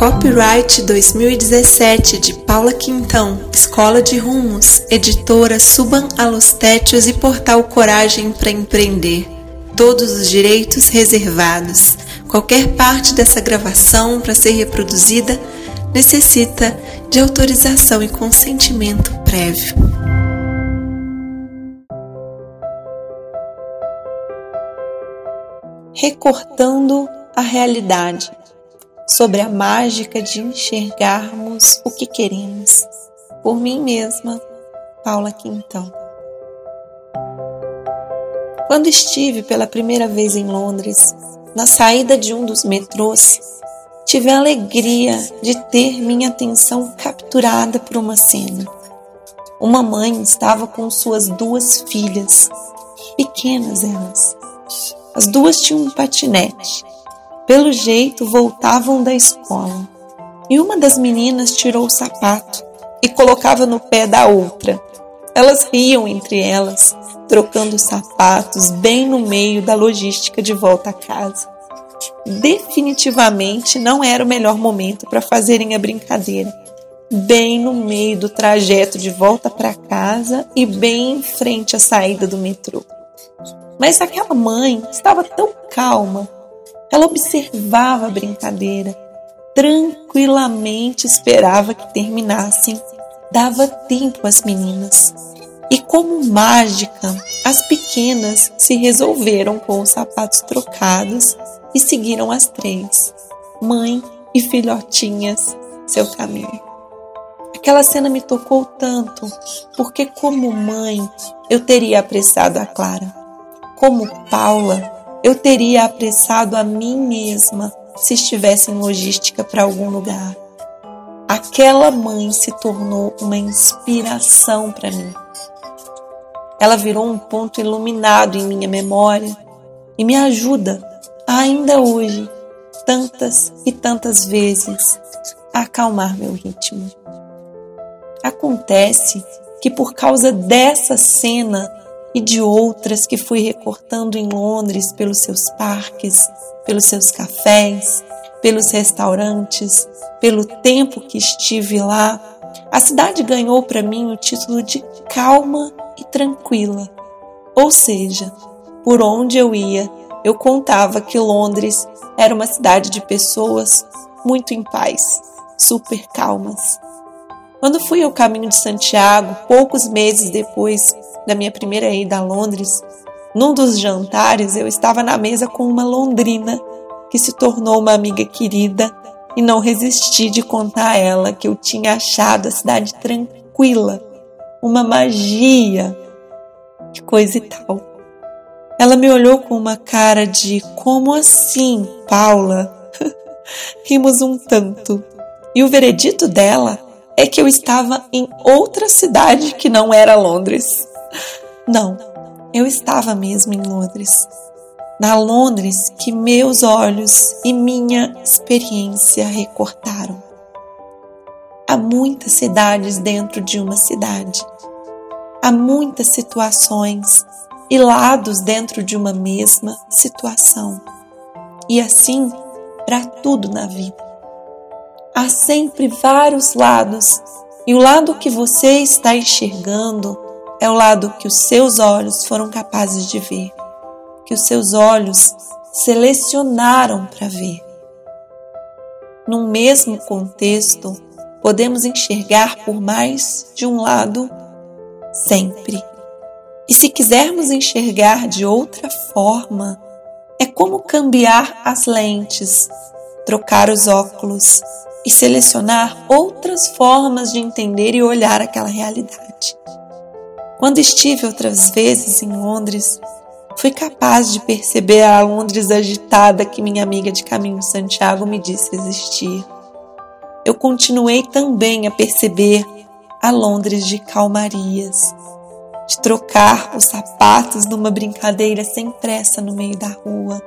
Copyright 2017 de Paula Quintão, Escola de Rumos, editora Suban Alostétios e Portal Coragem para Empreender. Todos os direitos reservados. Qualquer parte dessa gravação para ser reproduzida necessita de autorização e consentimento prévio. Recortando a realidade sobre a mágica de enxergarmos o que queremos. Por mim mesma, Paula Quintão. Quando estive pela primeira vez em Londres, na saída de um dos metrôs, tive a alegria de ter minha atenção capturada por uma cena. Uma mãe estava com suas duas filhas, pequenas elas. As duas tinham um patinete pelo jeito, voltavam da escola. E uma das meninas tirou o sapato e colocava no pé da outra. Elas riam entre elas, trocando sapatos bem no meio da logística de volta a casa. Definitivamente não era o melhor momento para fazerem a brincadeira. Bem no meio do trajeto de volta para casa e bem em frente à saída do metrô. Mas aquela mãe estava tão calma ela observava a brincadeira, tranquilamente esperava que terminassem, dava tempo às meninas. E como mágica, as pequenas se resolveram com os sapatos trocados e seguiram as três, mãe e filhotinhas, seu caminho. Aquela cena me tocou tanto, porque como mãe eu teria apressado a Clara. Como Paula, eu teria apressado a mim mesma se estivesse em logística para algum lugar. Aquela mãe se tornou uma inspiração para mim. Ela virou um ponto iluminado em minha memória e me ajuda ainda hoje, tantas e tantas vezes, a acalmar meu ritmo. Acontece que por causa dessa cena e de outras que fui recortando em Londres pelos seus parques, pelos seus cafés, pelos restaurantes, pelo tempo que estive lá, a cidade ganhou para mim o título de calma e tranquila. Ou seja, por onde eu ia, eu contava que Londres era uma cidade de pessoas muito em paz, super calmas. Quando fui ao caminho de Santiago, poucos meses depois da minha primeira ida a Londres, num dos jantares eu estava na mesa com uma londrina que se tornou uma amiga querida e não resisti de contar a ela que eu tinha achado a cidade tranquila, uma magia, que coisa e tal. Ela me olhou com uma cara de como assim, Paula? Rimos um tanto. E o veredito dela é que eu estava em outra cidade que não era Londres. Não, eu estava mesmo em Londres. Na Londres que meus olhos e minha experiência recortaram. Há muitas cidades dentro de uma cidade. Há muitas situações e lados dentro de uma mesma situação. E assim para tudo na vida. Há sempre vários lados, e o lado que você está enxergando é o lado que os seus olhos foram capazes de ver, que os seus olhos selecionaram para ver. Num mesmo contexto, podemos enxergar por mais de um lado sempre. E se quisermos enxergar de outra forma, é como cambiar as lentes, trocar os óculos e selecionar outras formas de entender e olhar aquela realidade. Quando estive outras vezes em Londres, fui capaz de perceber a Londres agitada que minha amiga de caminho Santiago me disse existir. Eu continuei também a perceber a Londres de calmarias, de trocar os sapatos numa brincadeira sem pressa no meio da rua,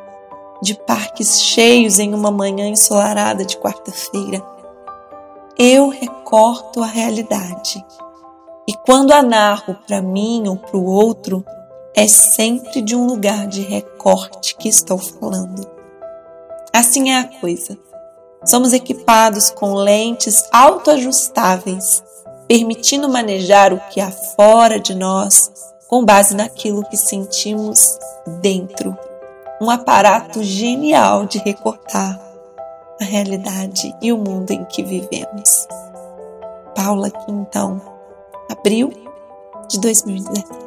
de parques cheios em uma manhã ensolarada de quarta-feira. Eu recorto a realidade e quando a narro para mim ou para o outro, é sempre de um lugar de recorte que estou falando. Assim é a coisa. Somos equipados com lentes autoajustáveis, permitindo manejar o que há fora de nós com base naquilo que sentimos dentro. Um aparato genial de recortar a realidade e o mundo em que vivemos. Paula aqui então, abril de 2017.